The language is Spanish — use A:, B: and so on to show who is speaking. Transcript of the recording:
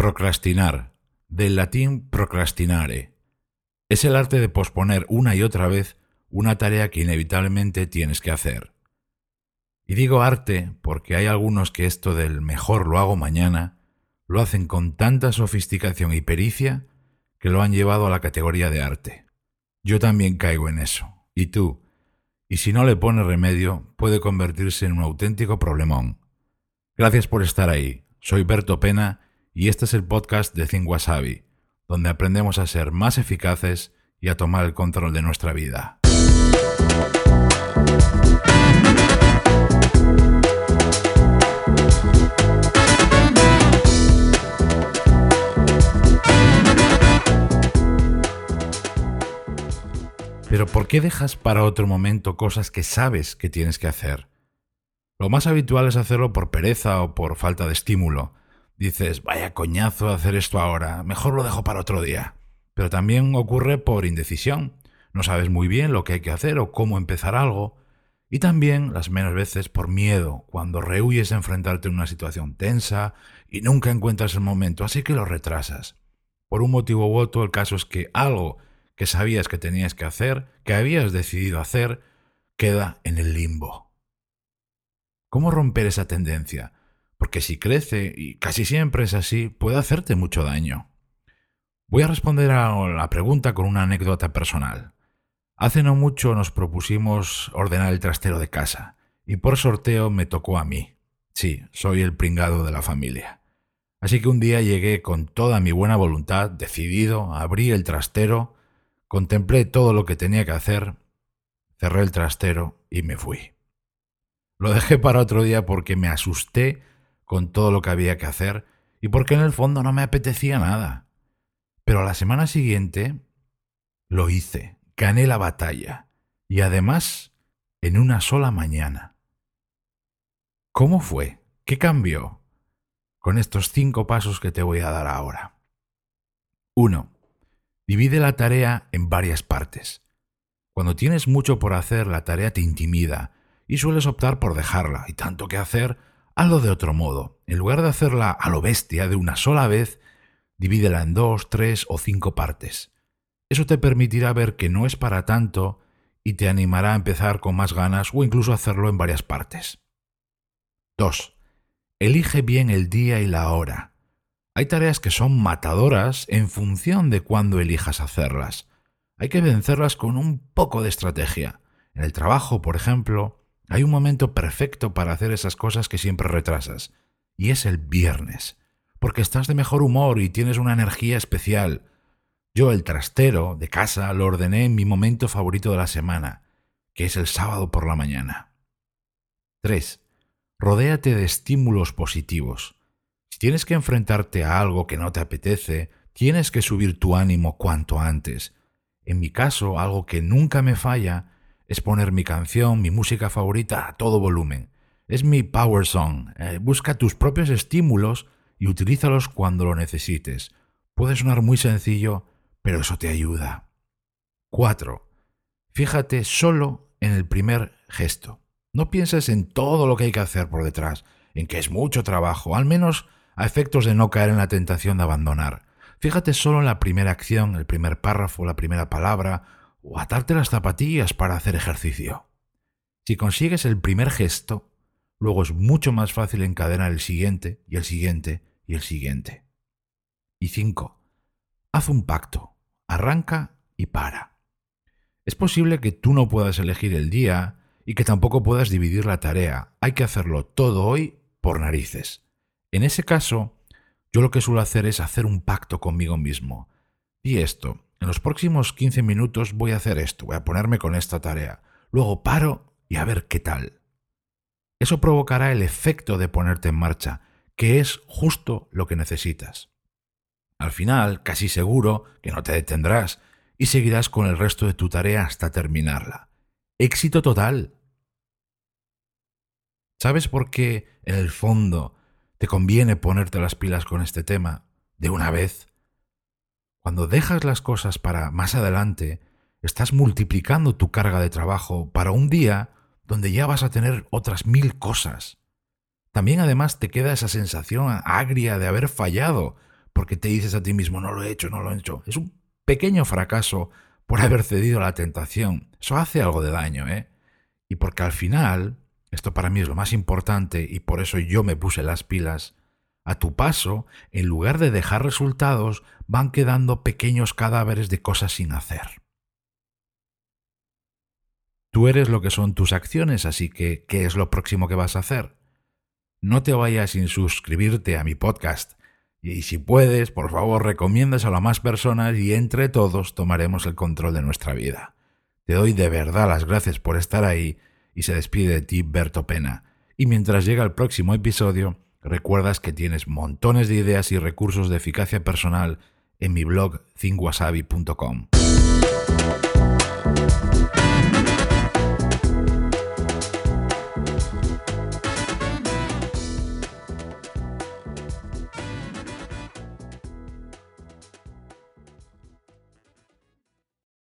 A: Procrastinar, del latín procrastinare. Es el arte de posponer una y otra vez una tarea que inevitablemente tienes que hacer. Y digo arte porque hay algunos que esto del mejor lo hago mañana lo hacen con tanta sofisticación y pericia que lo han llevado a la categoría de arte. Yo también caigo en eso. ¿Y tú? Y si no le pones remedio, puede convertirse en un auténtico problemón. Gracias por estar ahí. Soy Berto Pena y este es el podcast de Think Wasabi, donde aprendemos a ser más eficaces y a tomar el control de nuestra vida. Pero ¿por qué dejas para otro momento cosas que sabes que tienes que hacer? Lo más habitual es hacerlo por pereza o por falta de estímulo. Dices, vaya coñazo hacer esto ahora, mejor lo dejo para otro día. Pero también ocurre por indecisión. No sabes muy bien lo que hay que hacer o cómo empezar algo. Y también, las menos veces, por miedo, cuando rehuyes a enfrentarte a una situación tensa y nunca encuentras el momento, así que lo retrasas. Por un motivo u otro, el caso es que algo que sabías que tenías que hacer, que habías decidido hacer, queda en el limbo. ¿Cómo romper esa tendencia? Porque si crece, y casi siempre es así, puede hacerte mucho daño. Voy a responder a la pregunta con una anécdota personal. Hace no mucho nos propusimos ordenar el trastero de casa, y por sorteo me tocó a mí. Sí, soy el pringado de la familia. Así que un día llegué con toda mi buena voluntad, decidido, abrí el trastero, Contemplé todo lo que tenía que hacer, cerré el trastero y me fui. Lo dejé para otro día porque me asusté con todo lo que había que hacer y porque en el fondo no me apetecía nada. Pero a la semana siguiente lo hice, gané la batalla y además en una sola mañana. ¿Cómo fue? ¿Qué cambió? Con estos cinco pasos que te voy a dar ahora. 1. Divide la tarea en varias partes. Cuando tienes mucho por hacer, la tarea te intimida y sueles optar por dejarla, y tanto que hacer, hazlo de otro modo. En lugar de hacerla a lo bestia de una sola vez, divídela en dos, tres o cinco partes. Eso te permitirá ver que no es para tanto y te animará a empezar con más ganas o incluso hacerlo en varias partes. 2. Elige bien el día y la hora. Hay tareas que son matadoras en función de cuándo elijas hacerlas. Hay que vencerlas con un poco de estrategia. En el trabajo, por ejemplo, hay un momento perfecto para hacer esas cosas que siempre retrasas, y es el viernes, porque estás de mejor humor y tienes una energía especial. Yo el trastero de casa lo ordené en mi momento favorito de la semana, que es el sábado por la mañana. 3. Rodéate de estímulos positivos. Si tienes que enfrentarte a algo que no te apetece, tienes que subir tu ánimo cuanto antes. En mi caso, algo que nunca me falla es poner mi canción, mi música favorita a todo volumen. Es mi power song. Eh, busca tus propios estímulos y utilízalos cuando lo necesites. Puede sonar muy sencillo, pero eso te ayuda. 4. Fíjate solo en el primer gesto. No pienses en todo lo que hay que hacer por detrás, en que es mucho trabajo. Al menos a efectos de no caer en la tentación de abandonar. Fíjate solo en la primera acción, el primer párrafo, la primera palabra, o atarte las zapatillas para hacer ejercicio. Si consigues el primer gesto, luego es mucho más fácil encadenar el siguiente y el siguiente y el siguiente. Y cinco, haz un pacto, arranca y para. Es posible que tú no puedas elegir el día y que tampoco puedas dividir la tarea. Hay que hacerlo todo hoy por narices. En ese caso, yo lo que suelo hacer es hacer un pacto conmigo mismo. Y esto, en los próximos 15 minutos voy a hacer esto, voy a ponerme con esta tarea. Luego paro y a ver qué tal. Eso provocará el efecto de ponerte en marcha, que es justo lo que necesitas. Al final, casi seguro que no te detendrás y seguirás con el resto de tu tarea hasta terminarla. Éxito total. ¿Sabes por qué, en el fondo, te conviene ponerte las pilas con este tema de una vez. Cuando dejas las cosas para más adelante, estás multiplicando tu carga de trabajo para un día donde ya vas a tener otras mil cosas. También además te queda esa sensación agria de haber fallado, porque te dices a ti mismo no lo he hecho, no lo he hecho. Es un pequeño fracaso por haber cedido a la tentación. Eso hace algo de daño, ¿eh? Y porque al final, esto para mí es lo más importante y por eso yo me puse las pilas, a tu paso, en lugar de dejar resultados, van quedando pequeños cadáveres de cosas sin hacer. Tú eres lo que son tus acciones, así que, ¿qué es lo próximo que vas a hacer? No te vayas sin suscribirte a mi podcast. Y si puedes, por favor, recomiéndaselo a más personas y entre todos tomaremos el control de nuestra vida. Te doy de verdad las gracias por estar ahí y se despide de ti Berto Pena. Y mientras llega el próximo episodio, recuerdas que tienes montones de ideas y recursos de eficacia personal en mi blog thinkwasabi.com.